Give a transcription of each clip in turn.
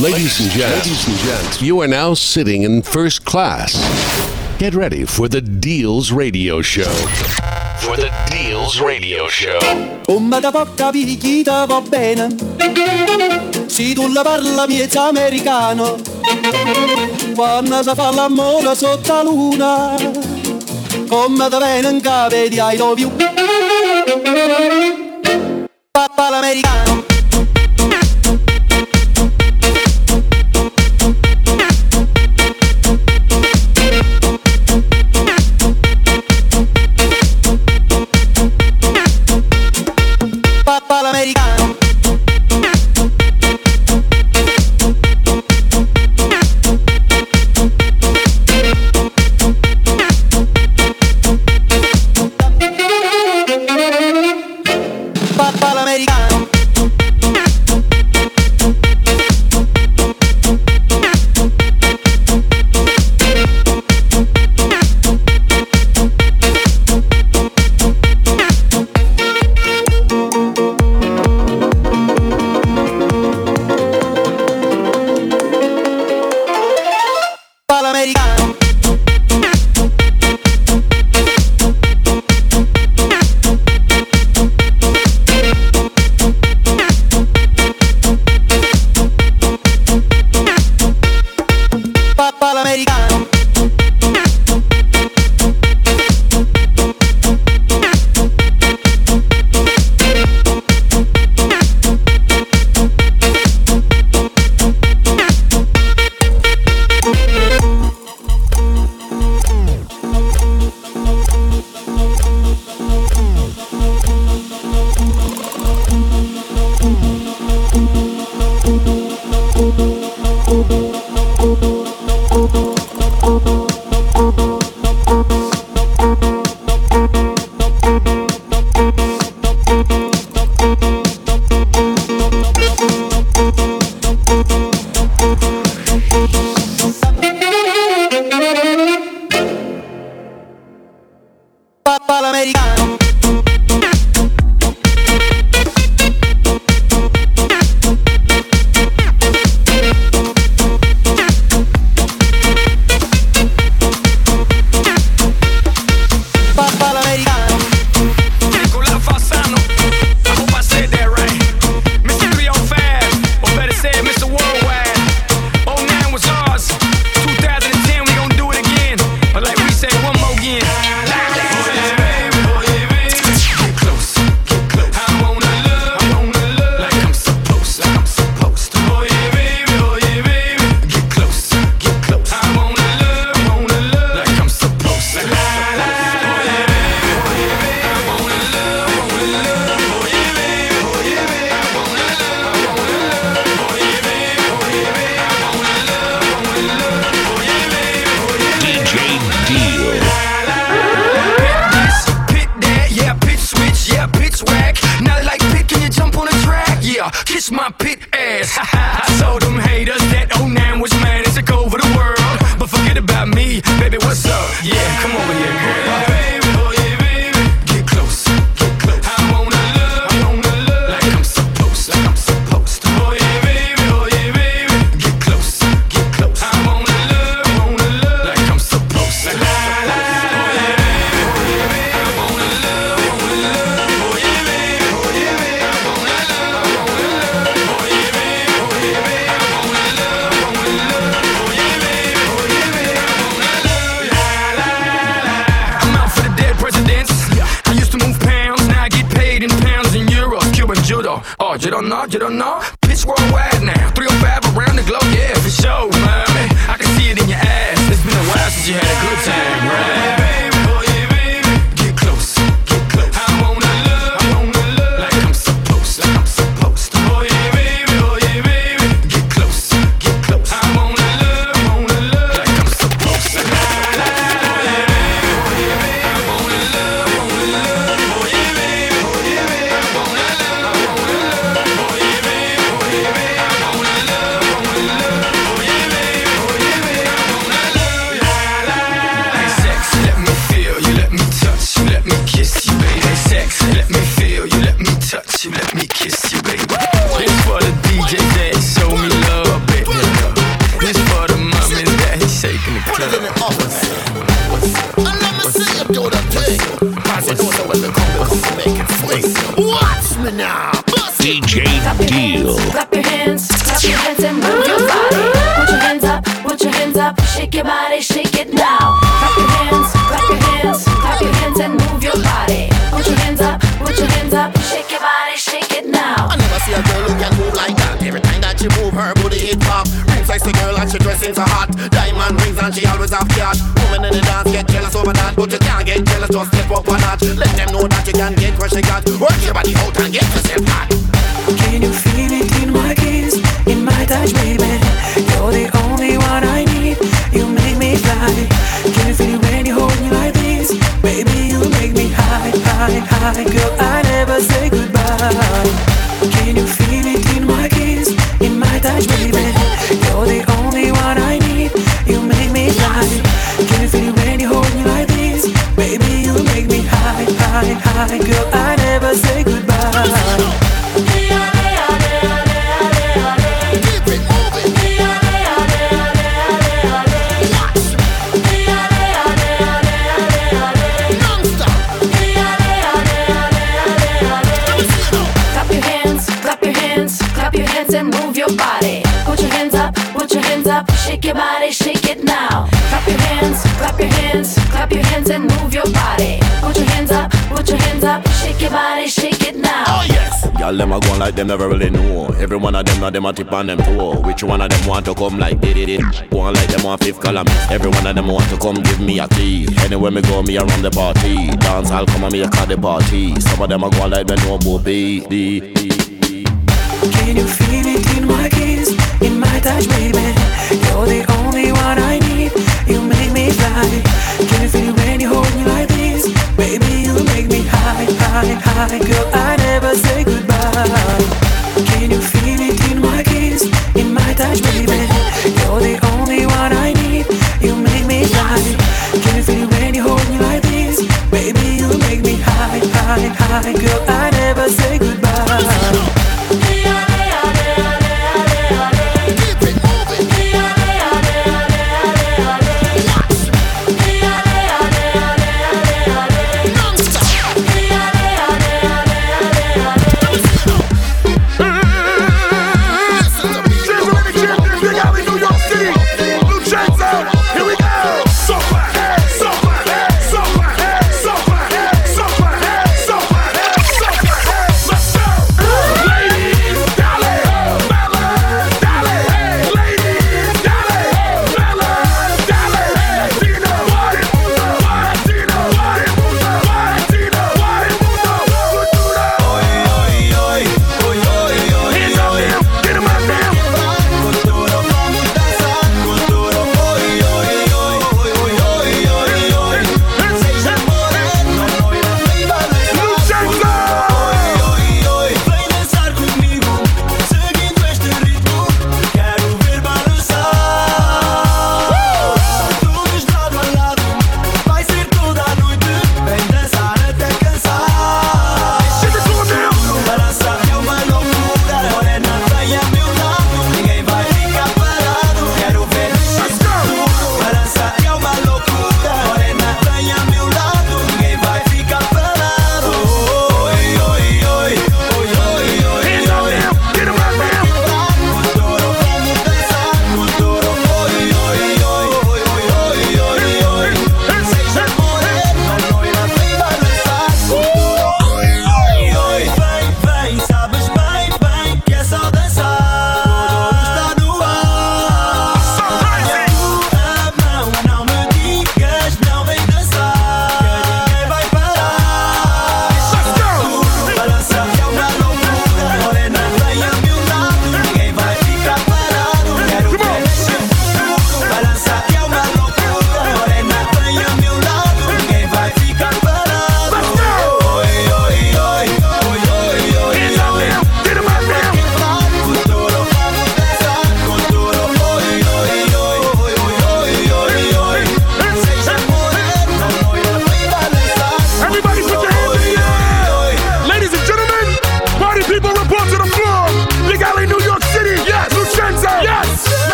Ladies and gents, ladies and gents, you are now sitting in first class. Get ready for the Deals Radio Show. For the Deals Radio Show. Come da poca picchita va bene. Se tu la parla miezza americano. Quando si fa l'amore sotto la luna. Come da bene in cave di I love you. Papà l'americano. hip hop. them never really know. Every one of them now them a tip on them toe. Which one of them want to come like did it? One like them on fifth column. Every one of them want to come give me a key. Anywhere me go, me around the party. Dance, I'll come and me a call the party. Some of them a go like me no bo be. Can you feel it in my kiss, in my touch, baby? You're the only one I need. You make me fly. Can you feel it when you hold me like this, baby? You make me high, high, high, girl. I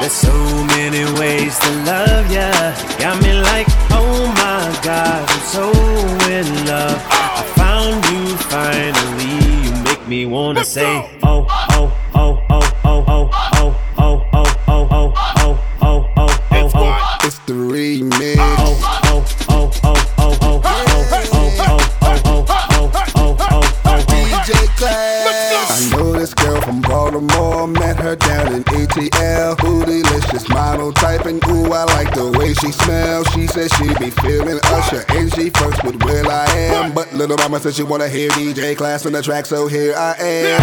There's so many ways to love ya. Got me like, oh my God, I'm so in love. I found you finally. You make me wanna say, Little mama said she wanna hear DJ Class on the track, so here I am.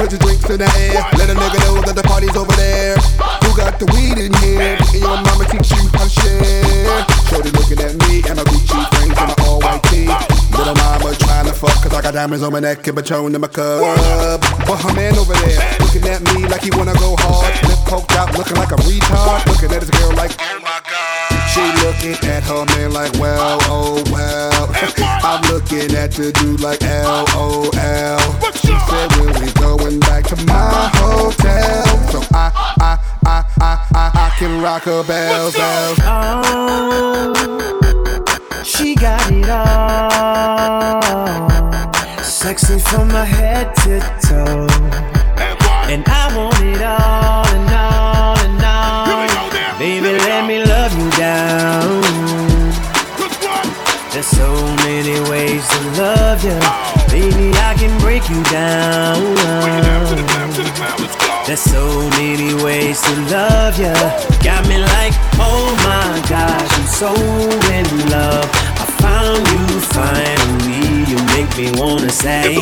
Put your drinks in the air. Let a nigga know that the party's over there. Who got the weed in here? And your mama teach you how to share. Shorty looking at me and my Gucci frames and my all white tee. Little mama trying to fuck cause I got diamonds on my neck and Patron in my cup. But her man over there looking at me like he wanna go hard. Lip poked out looking like a retard. Looking at his girl like, oh my god. She looking at her man like, well, oh well. I'm looking at the dude like, LOL. She said, when we going back to my hotel? So I, I, I, I, I, I can rock her bells, bells. oh. She got it all. Sexy from my head to toe. And I want it all and all and all. Here we go now. Baby, let go. me There's so many ways to love you. Baby, I can break you down. There's so many ways to love you. Got me like, oh my gosh, I'm so in love. I found you finally. You make me wanna say,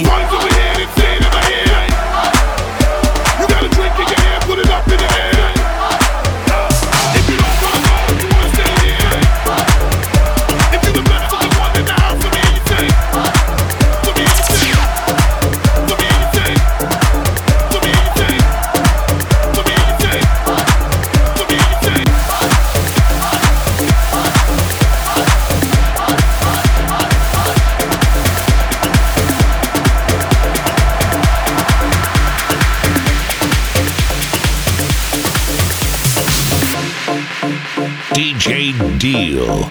Deal.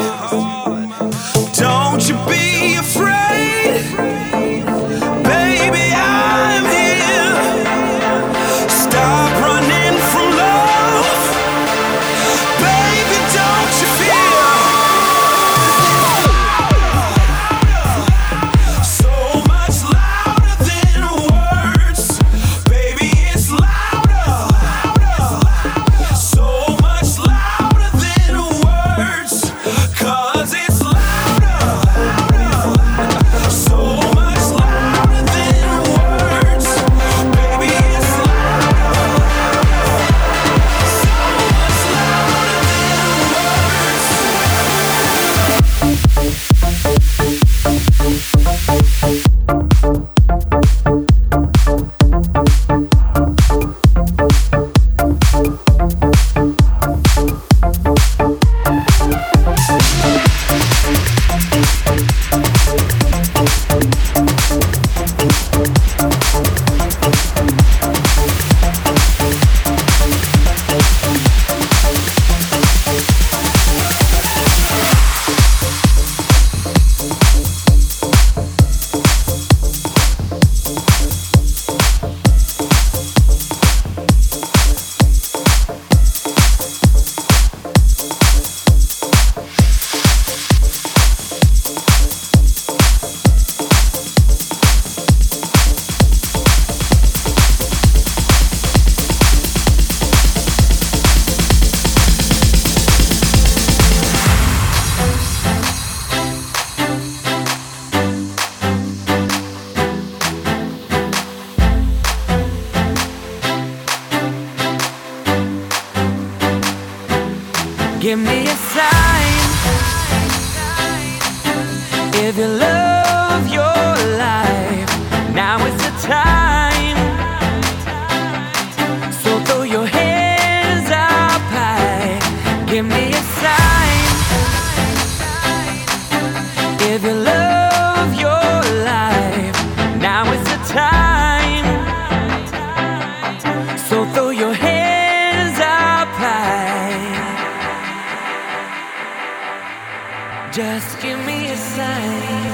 Just give me a sign.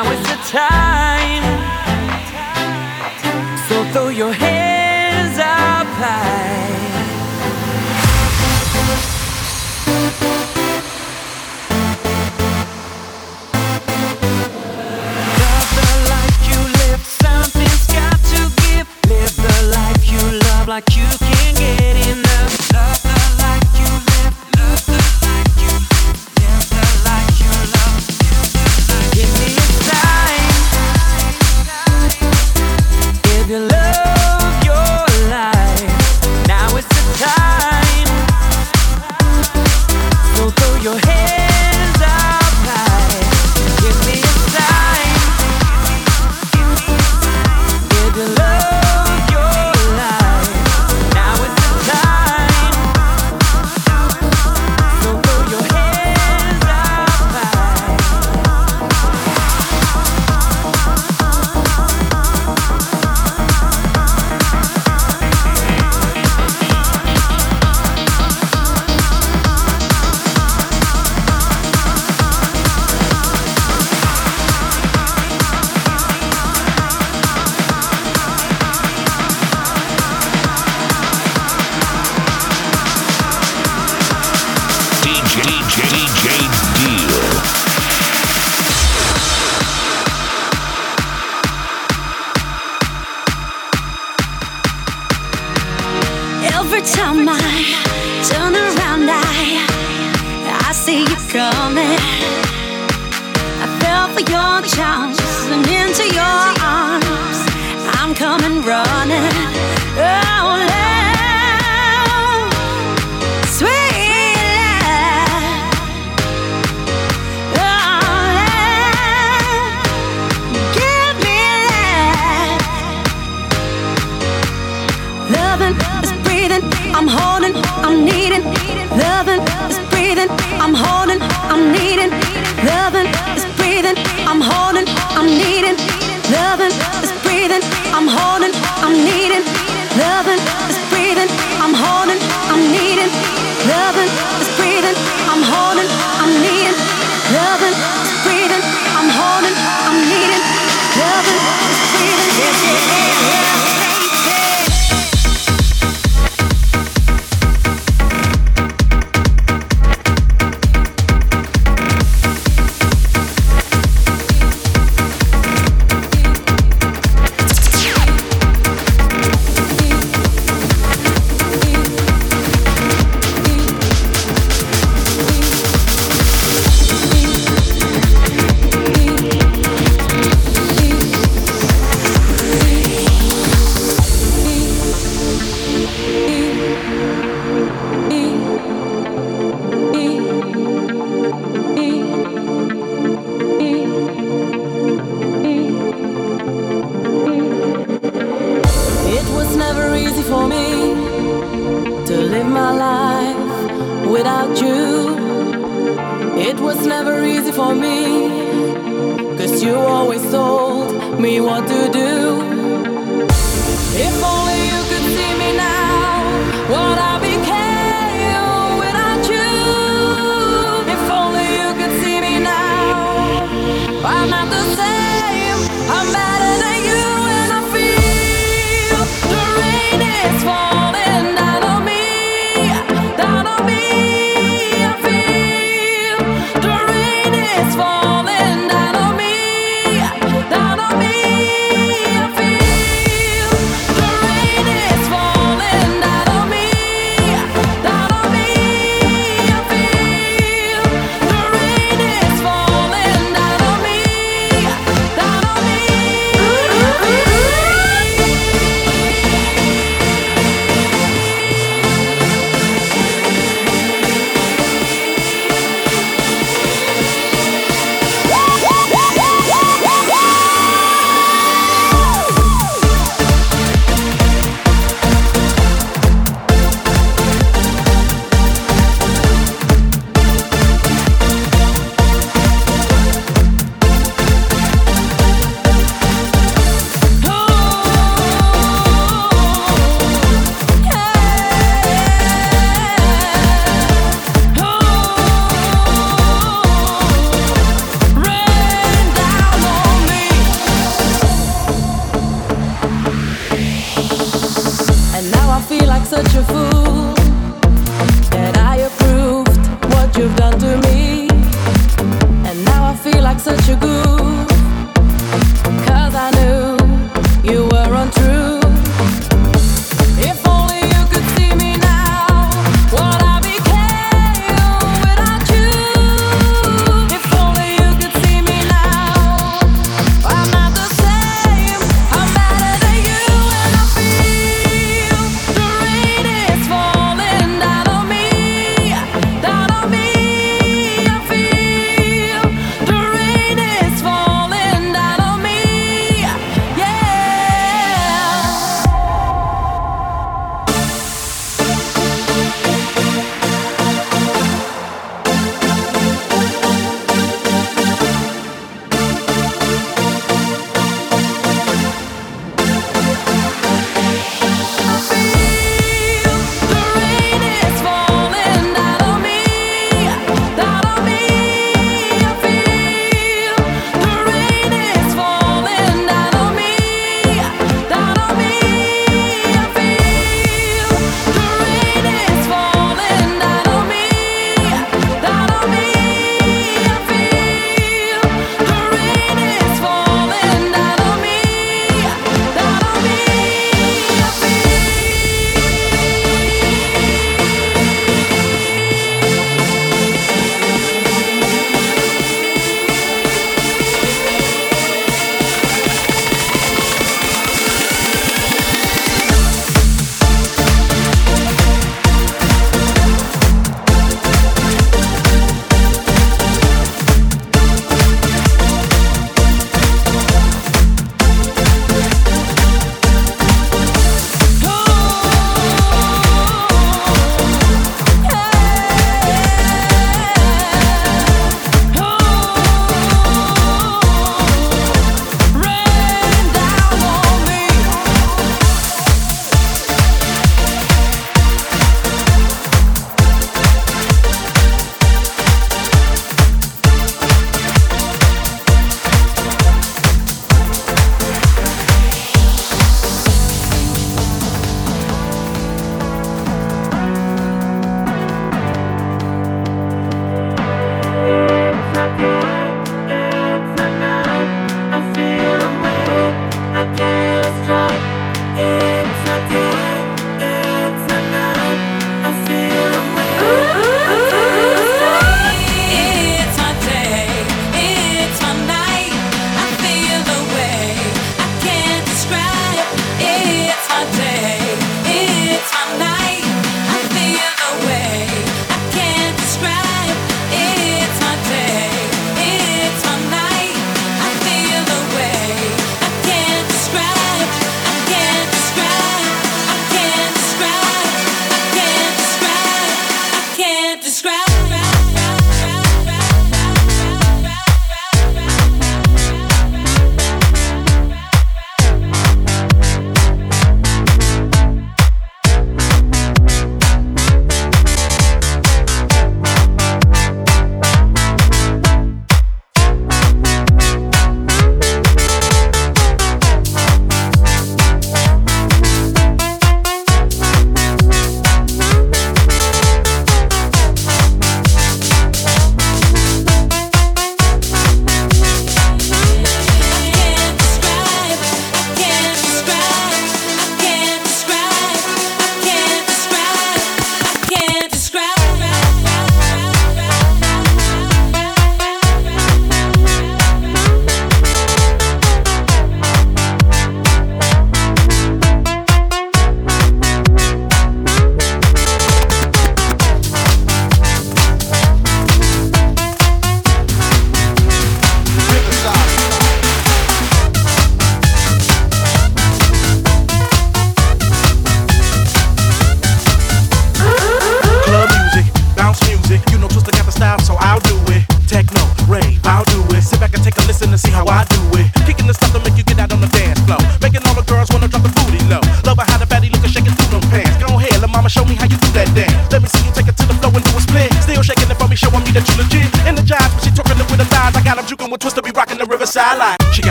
Now is the time. So throw your hands.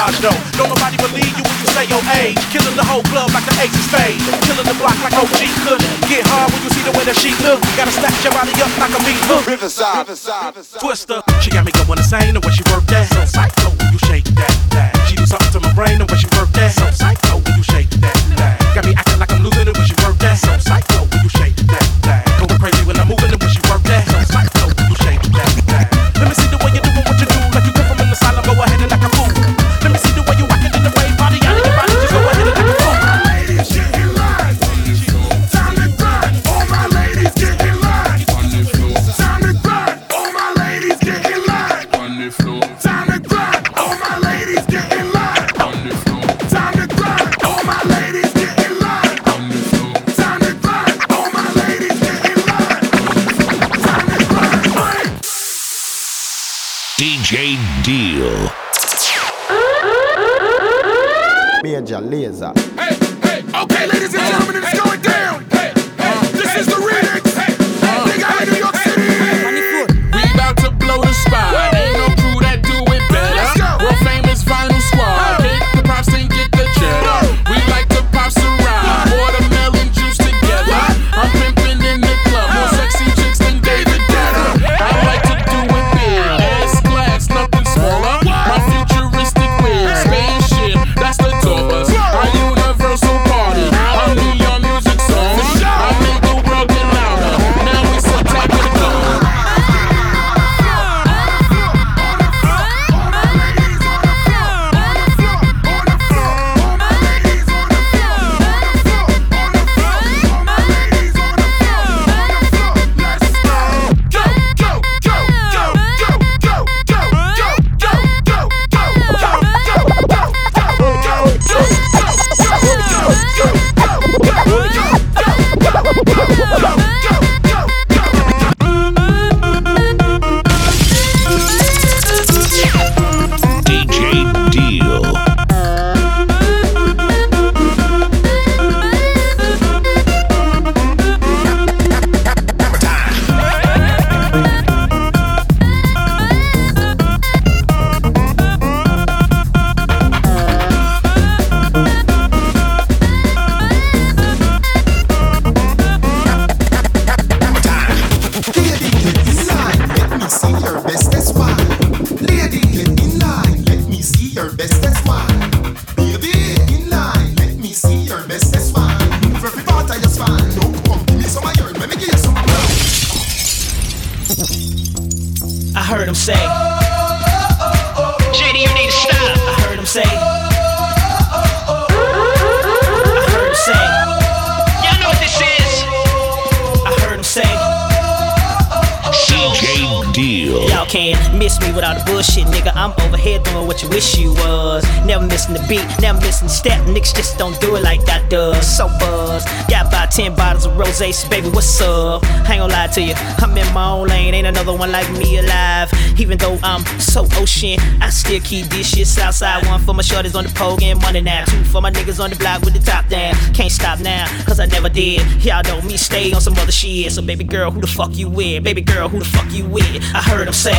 hard though. Don't nobody believe you when you say your age. Killing the whole club like the ace of spades. Killing the block like OG could. Get hard when you see the way that she look. Gotta snatch your body up like a beat. Riverside, Riverside, Riverside. Twister. She got me going insane the way she work that. So psycho when you shake that, that. She do something to my brain the way she work that. So psycho when you shake that, that. Baby, what's up? I ain't gonna lie to you, I'm in my own lane, ain't another one like me alive. Even though I'm so ocean, I still keep this shit Southside. One for my shorties on the pole and money now. Two for my niggas on the block with the top down. Can't stop now, cause I never did. Y'all know me, stay on some other shit. So, baby girl, who the fuck you with? Baby girl, who the fuck you with? I heard him say.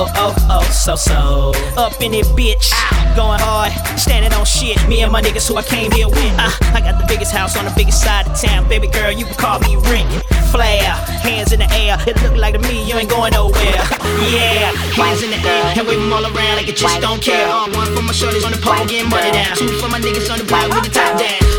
oh, oh, oh, so, so. Up in it, bitch. Going hard, standing on shit. Me and my niggas who I came here with. Uh, I got the biggest house on the biggest side of town. Baby girl, you can call me Ric. Flair. hands in the air. It look like to me you ain't going nowhere. Yeah, hands in the air. And wave them all around like it just don't care. Uh, one for my shorties on the pole, getting money down. Two for my niggas on the block with the top down.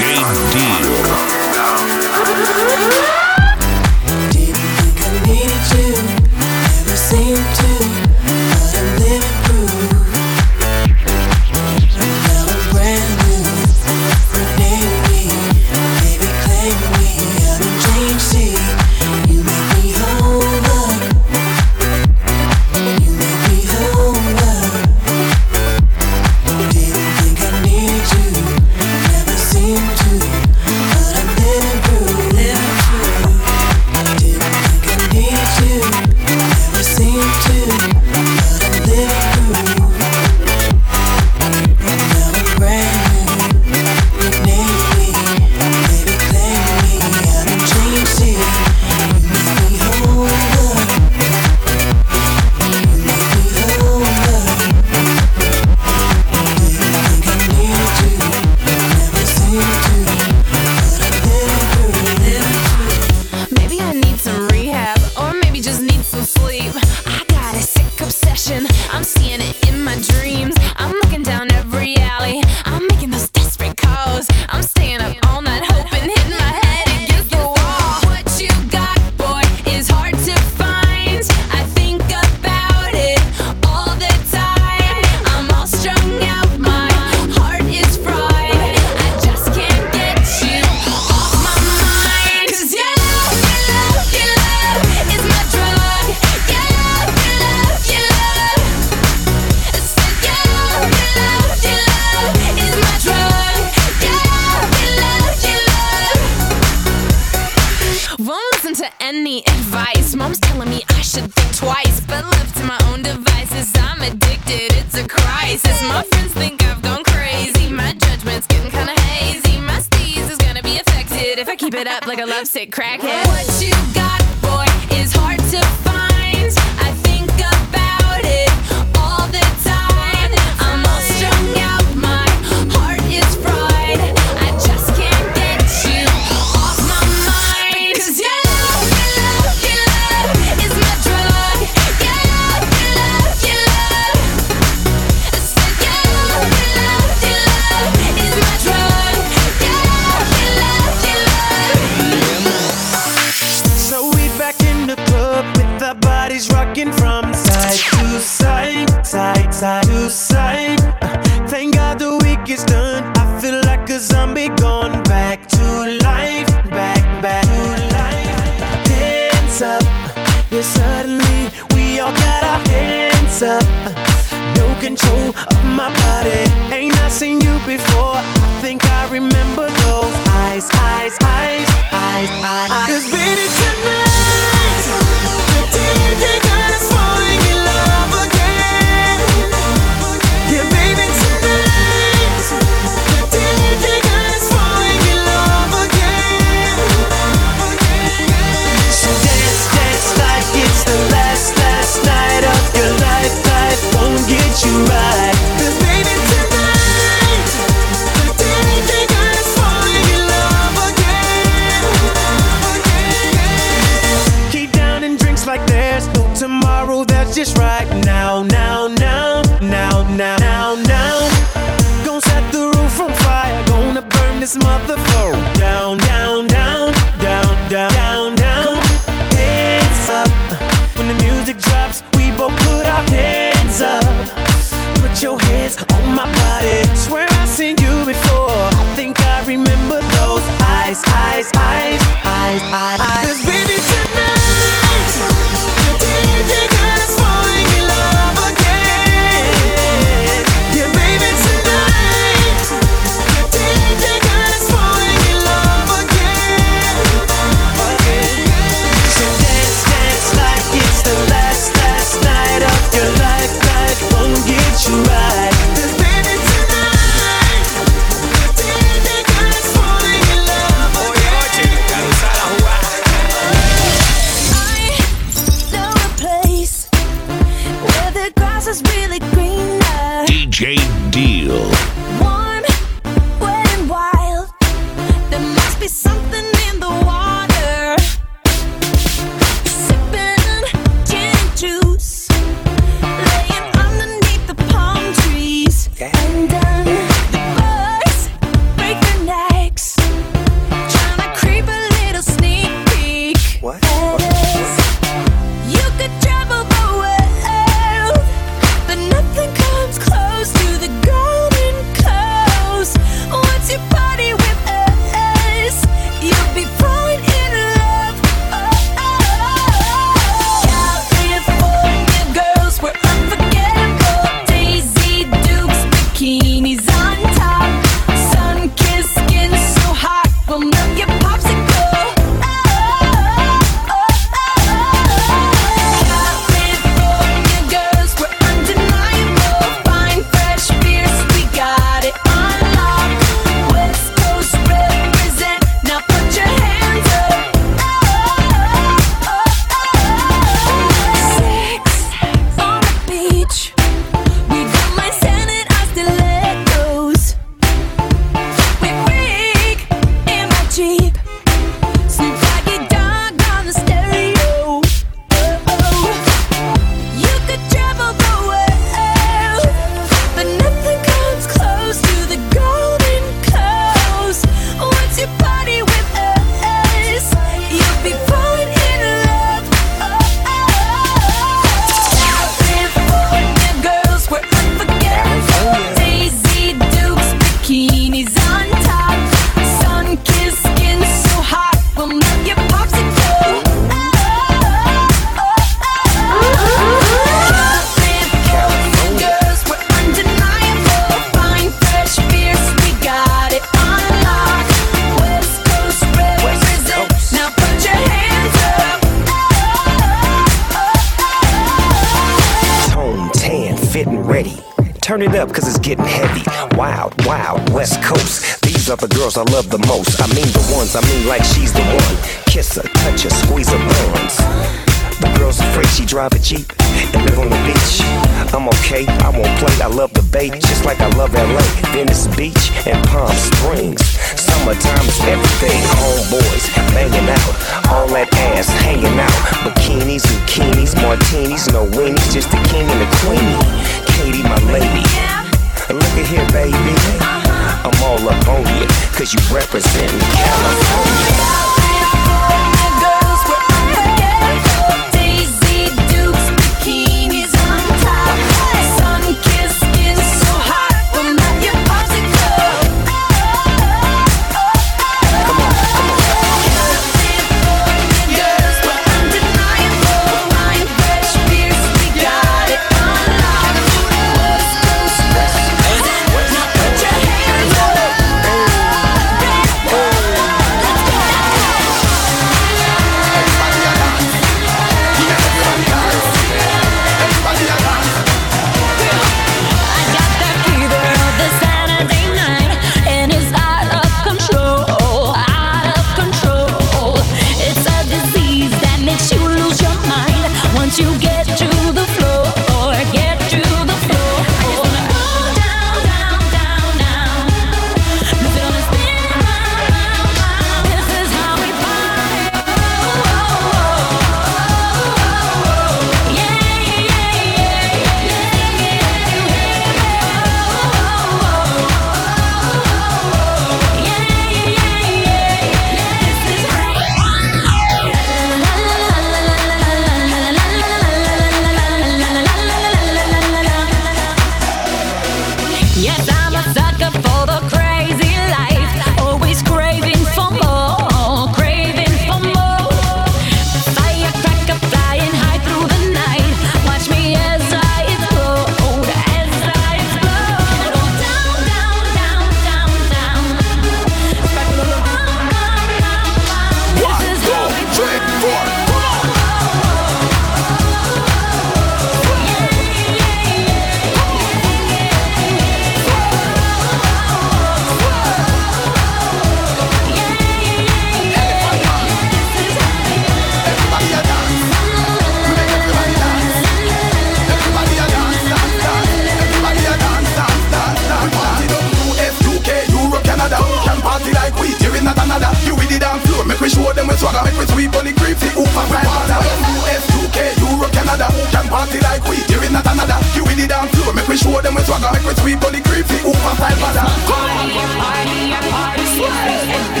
Swagger, make we sweep on the creep, the hoop and father. US, UK, Europe, Canada. who Can party like we here in Canada. You with the dance floor, make we show them we swagger, make we sweep on the creep, the hoop and five father. Party, party, party, everybody. It's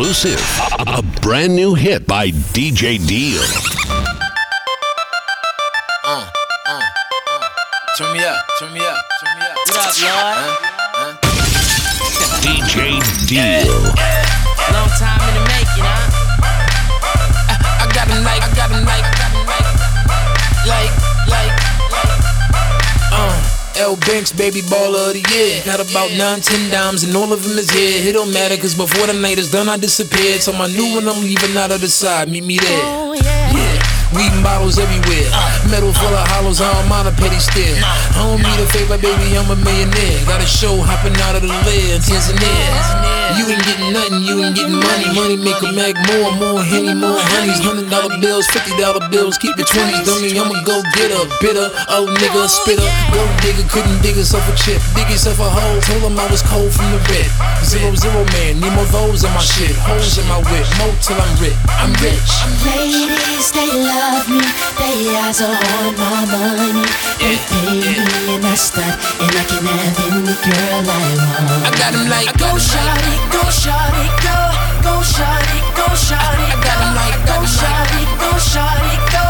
Exclusive. A brand new hit by DJ Deal. Uh, uh, uh. Turn me up, turn me up, turn me up. What up, Lord? Huh? Huh? DJ Deal. Long time in the making, huh? I, I got him like, I got him like, I got him like, L Banks, baby baller of the year. Got about nine, ten dimes, and all of them is here. It don't matter, cause before the night is done, I disappeared. So my new one, I'm leaving out of the side. Meet me there. Weed bottles everywhere. Metal full of hollows, I don't mind a petty stare. I don't need a favor, baby, I'm a millionaire. Got a show hopping out of the lid, Tanzania. You ain't getting nothing, you ain't getting money. money make a mag more, more henny, more honeys. Hundred dollar bills, fifty dollar bills, keep the twenties. Dummy, I'ma go get a bitter, oh nigga, spitter. Go digger, couldn't dig yourself a chip, dig yourself a hole. Told him I was cold from the red. Zero zero man, need more those in my shit, holes in my whip, more till I'm rich. I'm rich. Ladies, they love me. They eyes are on my money. They pay me and I stunt, and I can have any girl I want. I got got 'em like go shawty, go shawty, go, go shawty, go shawty. I got 'em like go shawty, go shawty, go,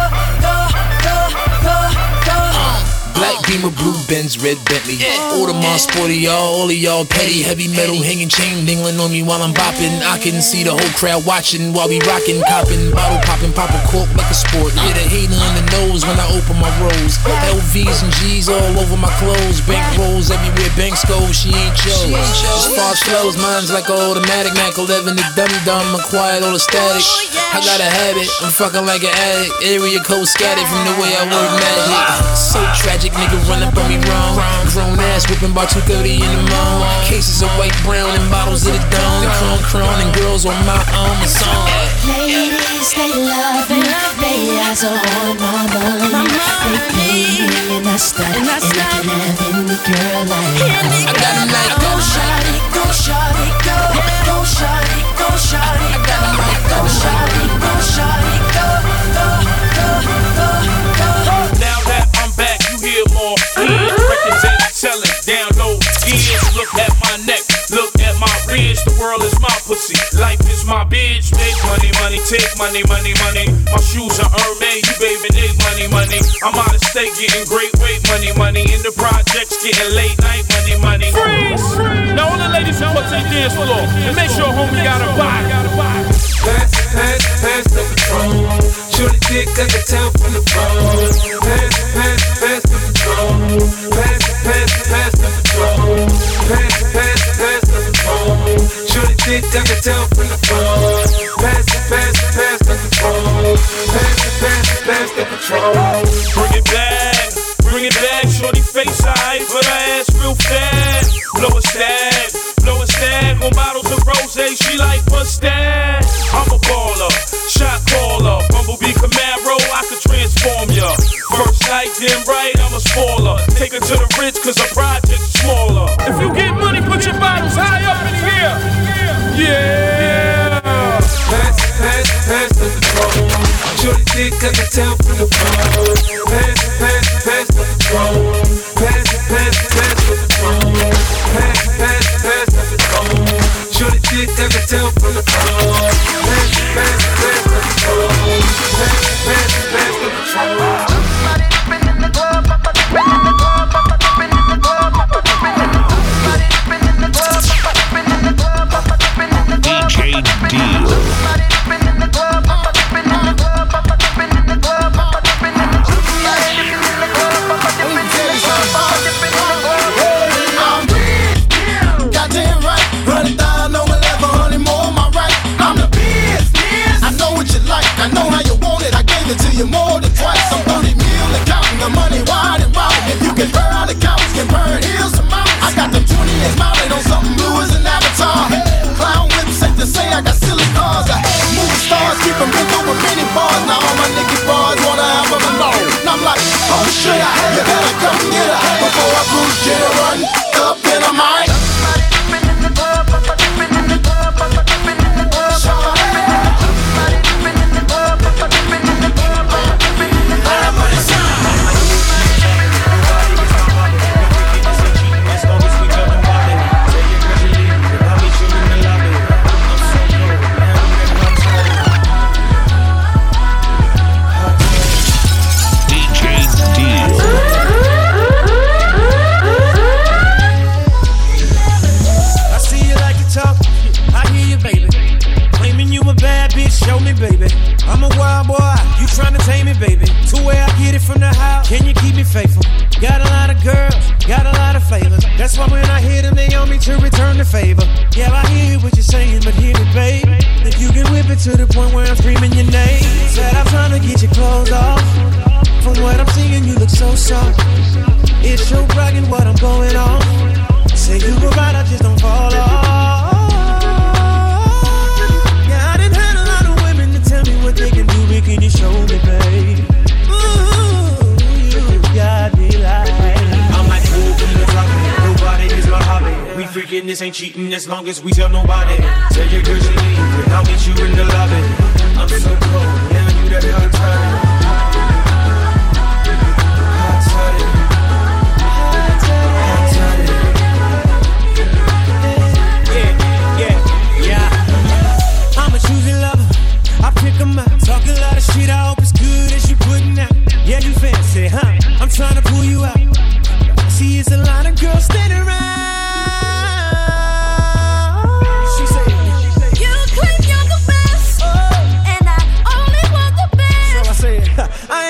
Black Beamer, blue Benz, red Bentley. Audemars, sporty, y'all, all of y'all petty. Heavy metal hanging chain dingling on me while I'm bopping. I can see the whole crowd watching while we rocking, copping, bottle popping, pop a cork like a sport. Yeah, the hater in the nose when I open my rolls. LVs and G's all over my clothes. Bank rolls everywhere, banks go. She ain't yours. As far as flows, mine's like a automatic. Mac 11, the dumb dumb, acquired all the static. I got a habit, I'm fucking like an addict. Area code scattered from the way I work magic. So tragic, nigga run up on me wrong. Grown ass whipping by 2:30 in the morning. Cases of white, brown, and bottles of the dawn. Cron, cron, and girls on my own song. Ladies, they love me. They eyes are on my money. They pay me and I stunt, and I can have any girl I want. I got 'em like go shawty, go shawty, go, go shawty, go shawty. I got 'em like go shawty, go shawty, go, go, Look at my neck, look at my ridge. The world is my pussy, life is my bitch. Make money, money, take money, money, money. My shoes are Hermes, you baby, they money, money. I'm out of state getting great weight, money, money. In the projects getting late night, money, money. Freeze! Now all the ladies come up to the dance floor and make sure homie got a body. Pass, pass, pass the patrol. Shorty dick, I can tell from the phone.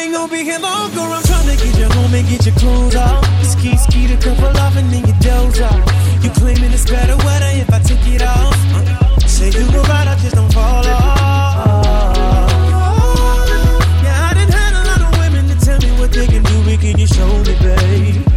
Ain't gonna be here long, girl. I'm trying to get you home and get your clothes off. Ski, ski, the couple off and then you doze off. You claiming it's better weather if I take it off. Say you go right, I just don't fall off. Yeah, I done had a lot of women to tell me what they can do, but can you show me, babe?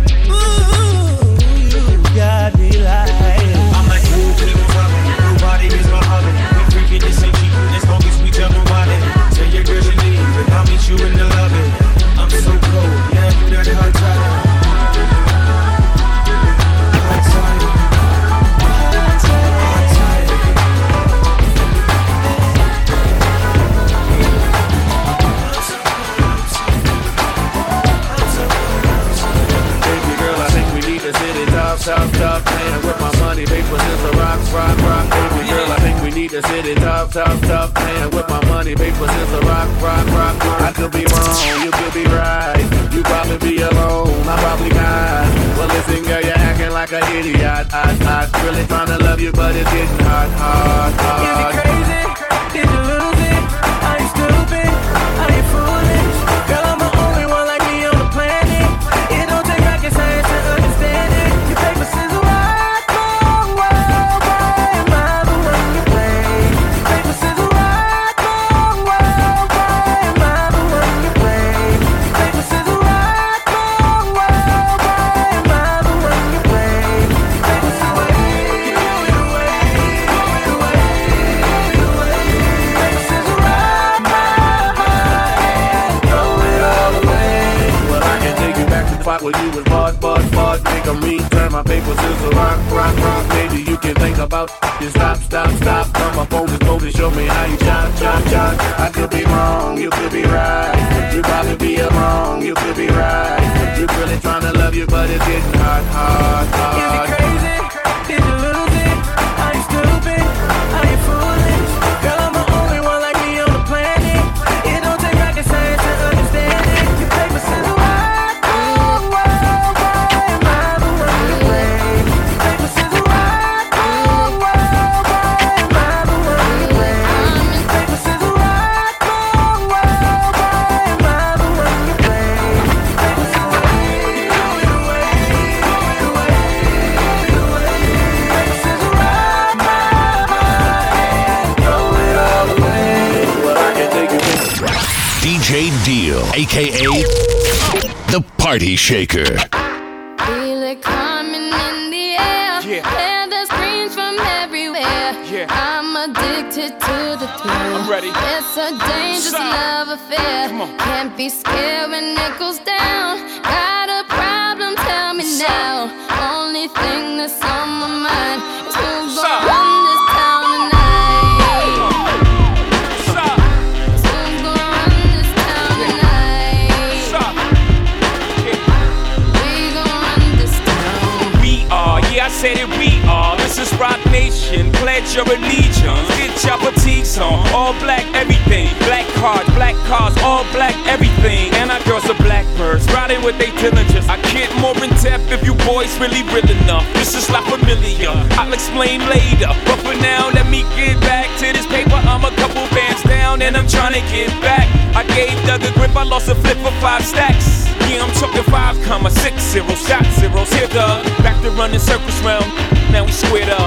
Money, paper, scissors, rock, rock, rock. Baby girl, I think we need to sit it top, top, top. Playing with my money, paper, scissors, rock, rock, rock. I could be wrong, you could be right. You probably be alone, I'm probably not. Well, listen, girl, you're acting like an idiot. I, I really trying to love you, but it's getting hot, hot, hot. Is it crazy? Did you lose my paper scissors, rock, rock, rock. Maybe you can think about it. Stop, stop, stop. Come on this boat and show me how you shot, shot, shot. I could be wrong, you could be right. You probably be wrong, you could be right. You really trying to love you, but it's getting hot, hot, hot. Aka the Party Shaker. Feel it coming in the air. Hear the screams from everywhere. I'm addicted to the thrill. I'm ready. It's a dangerous love affair. Can't be scared when it goes down. Got a problem? Tell me now. Only thing that's on my mind Roc Nation. Pledge your allegiance. Get your fatigues on. All black, everything. Black cards, black cars, all black, everything. And our girls are blackbirds, riding with their Dillingers. I get more in depth if you boys really real enough. This is not familiar. I'll explain later. But for now, let me get back to this paper. I'm a couple bands down and I'm trying to get back. I gave Doug a grip, I lost a flip for five stacks. Yeah, I'm talking five comma six zero shot zeros. Here, Doug. Back to running circles round. Now we squared up.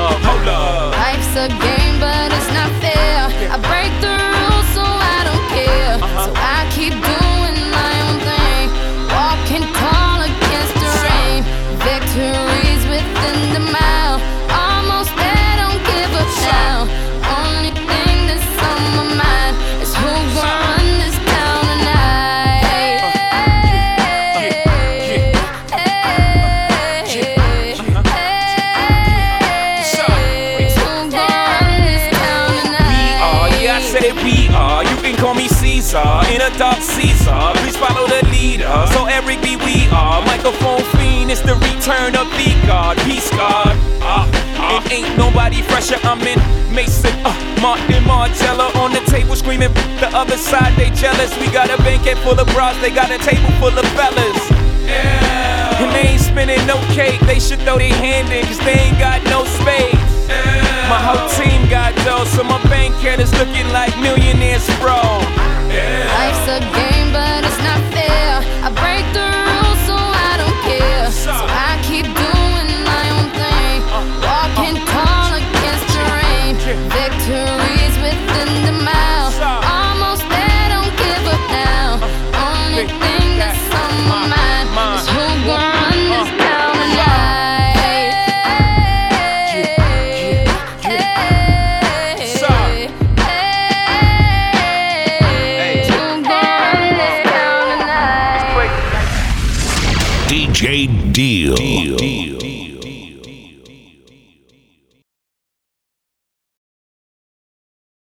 Microphone fiend. It's the return of the God, peace God. Uh, and ain't nobody fresher. I'm in Maison, uh, Martin Margiela on the table screaming. The other side they jealous. We got a banquet full of bras. They got a table full of fellas. Yeah. And they ain't spinning no cake. They should throw their hand in, cause they ain't got no space. My whole team got dough, so my bank account is looking like millionaires, bro. Life's a game, but it's not fair. I break the